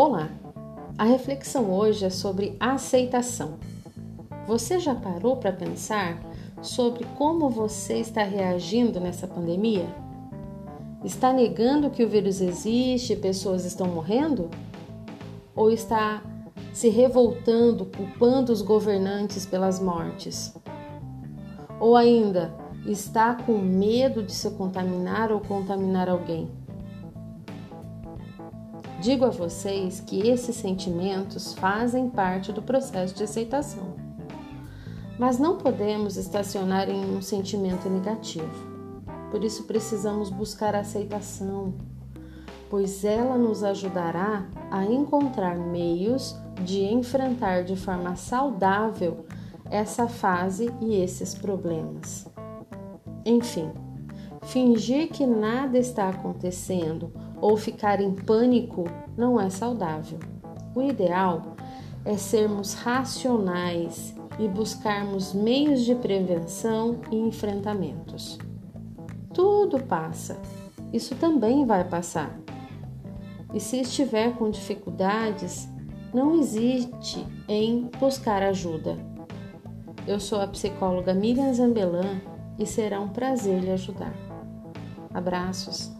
Olá! A reflexão hoje é sobre aceitação. Você já parou para pensar sobre como você está reagindo nessa pandemia? Está negando que o vírus existe e pessoas estão morrendo? Ou está se revoltando, culpando os governantes pelas mortes? Ou ainda está com medo de se contaminar ou contaminar alguém? Digo a vocês que esses sentimentos fazem parte do processo de aceitação. Mas não podemos estacionar em um sentimento negativo. Por isso precisamos buscar a aceitação, pois ela nos ajudará a encontrar meios de enfrentar de forma saudável essa fase e esses problemas. Enfim, fingir que nada está acontecendo ou ficar em pânico não é saudável. O ideal é sermos racionais e buscarmos meios de prevenção e enfrentamentos. Tudo passa, isso também vai passar. E se estiver com dificuldades, não hesite em buscar ajuda. Eu sou a psicóloga Miriam Zambelan e será um prazer lhe ajudar. Abraços.